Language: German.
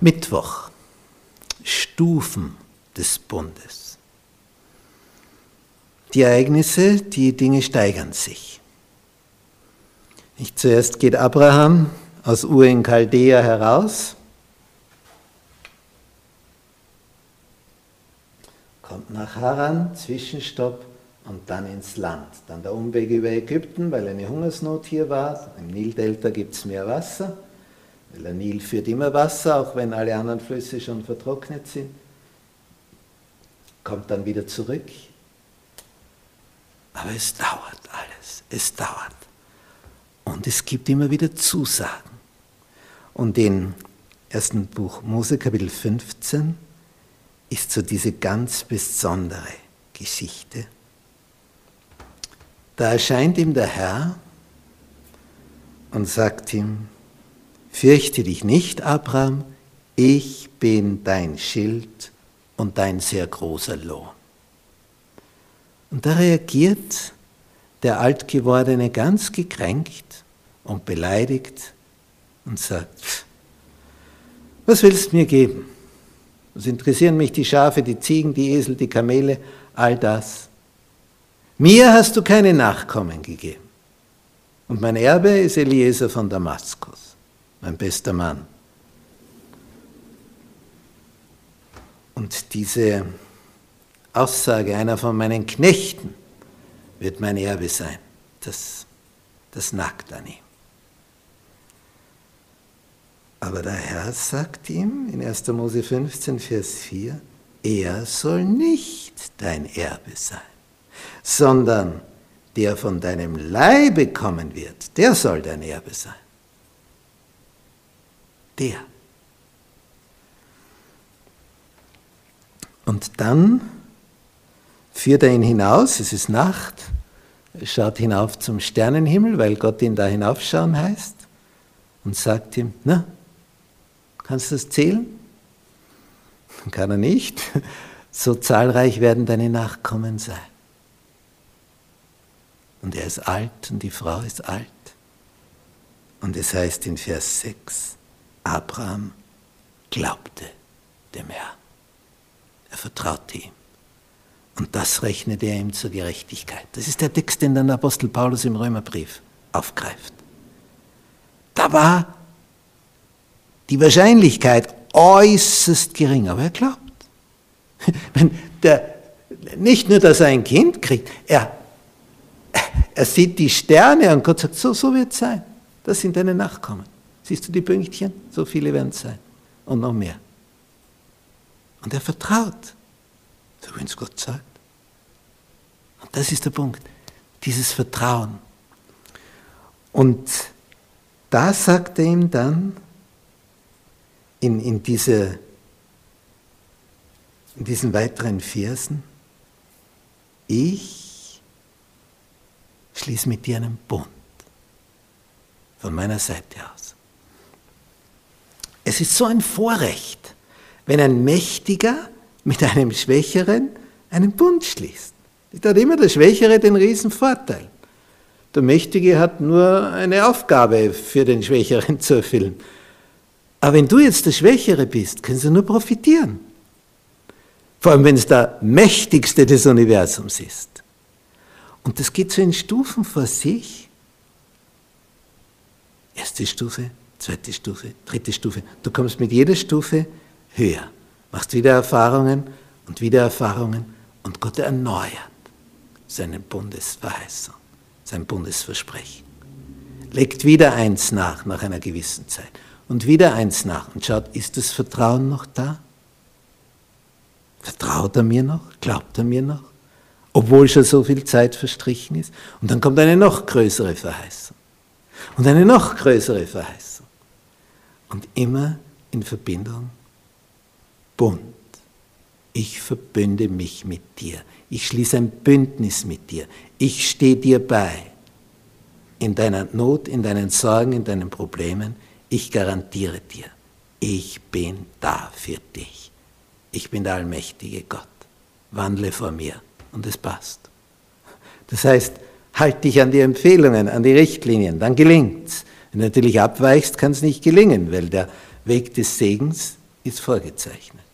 Mittwoch, Stufen des Bundes. Die Ereignisse, die Dinge steigern sich. Nicht zuerst geht Abraham aus Ur in Chaldea heraus, kommt nach Haran, Zwischenstopp und dann ins Land. Dann der Umweg über Ägypten, weil eine Hungersnot hier war. Im Nildelta gibt es mehr Wasser. Weil der Nil führt immer Wasser, auch wenn alle anderen Flüsse schon vertrocknet sind. Kommt dann wieder zurück. Aber es dauert alles. Es dauert. Und es gibt immer wieder Zusagen. Und im ersten Buch Mose Kapitel 15 ist so diese ganz besondere Geschichte. Da erscheint ihm der Herr und sagt ihm, Fürchte dich nicht, Abraham, ich bin dein Schild und dein sehr großer Lohn. Und da reagiert der Altgewordene ganz gekränkt und beleidigt und sagt, was willst du mir geben? Was interessieren mich die Schafe, die Ziegen, die Esel, die Kamele, all das? Mir hast du keine Nachkommen gegeben. Und mein Erbe ist Eliezer von Damaskus mein bester Mann. Und diese Aussage, einer von meinen Knechten wird mein Erbe sein, das, das nagt an ihm. Aber der Herr sagt ihm in 1. Mose 15, Vers 4, er soll nicht dein Erbe sein, sondern der von deinem Leibe kommen wird, der soll dein Erbe sein der. Und dann führt er ihn hinaus, es ist Nacht, schaut hinauf zum Sternenhimmel, weil Gott ihn da hinaufschauen heißt, und sagt ihm, na, kannst du das zählen? Kann er nicht. So zahlreich werden deine Nachkommen sein. Und er ist alt und die Frau ist alt. Und es heißt in Vers 6, Abraham glaubte dem Herrn. Er vertraute ihm. Und das rechnete er ihm zur Gerechtigkeit. Das ist der Text, den der Apostel Paulus im Römerbrief aufgreift. Da war die Wahrscheinlichkeit äußerst gering, aber er glaubt. Wenn der, nicht nur, dass er ein Kind kriegt, er, er sieht die Sterne und Gott sagt, so, so wird es sein. Das sind deine Nachkommen. Siehst du die Pünktchen? So viele werden es sein. Und noch mehr. Und er vertraut, so wie es Gott sagt. Und das ist der Punkt, dieses Vertrauen. Und da sagt er ihm dann in, in, diese, in diesen weiteren Versen, ich schließe mit dir einen Bund von meiner Seite aus. Es ist so ein Vorrecht, wenn ein Mächtiger mit einem Schwächeren einen Bund schließt. Da hat immer der Schwächere den riesen Vorteil. Der Mächtige hat nur eine Aufgabe für den Schwächeren zu erfüllen. Aber wenn du jetzt der Schwächere bist, können sie nur profitieren. Vor allem, wenn es der Mächtigste des Universums ist. Und das geht so in Stufen vor sich. Erste Stufe, zweite Stufe, dritte Stufe. Du kommst mit jeder Stufe höher, machst wieder Erfahrungen und wieder Erfahrungen und Gott erneuert seine Bundesverheißung, sein Bundesversprechen. Legt wieder eins nach, nach einer gewissen Zeit. Und wieder eins nach und schaut, ist das Vertrauen noch da? Vertraut er mir noch? Glaubt er mir noch? Obwohl schon so viel Zeit verstrichen ist. Und dann kommt eine noch größere Verheißung. Und eine noch größere Verheißung und immer in Verbindung Bund. Ich verbünde mich mit dir. Ich schließe ein Bündnis mit dir. Ich stehe dir bei. In deiner Not, in deinen Sorgen, in deinen Problemen ich garantiere dir, ich bin da für dich. Ich bin der allmächtige Gott. Wandle vor mir und es passt. Das heißt, halt dich an die Empfehlungen, an die Richtlinien, dann gelingt's. Wenn du natürlich abweichst, kann es nicht gelingen, weil der Weg des Segens ist vorgezeichnet.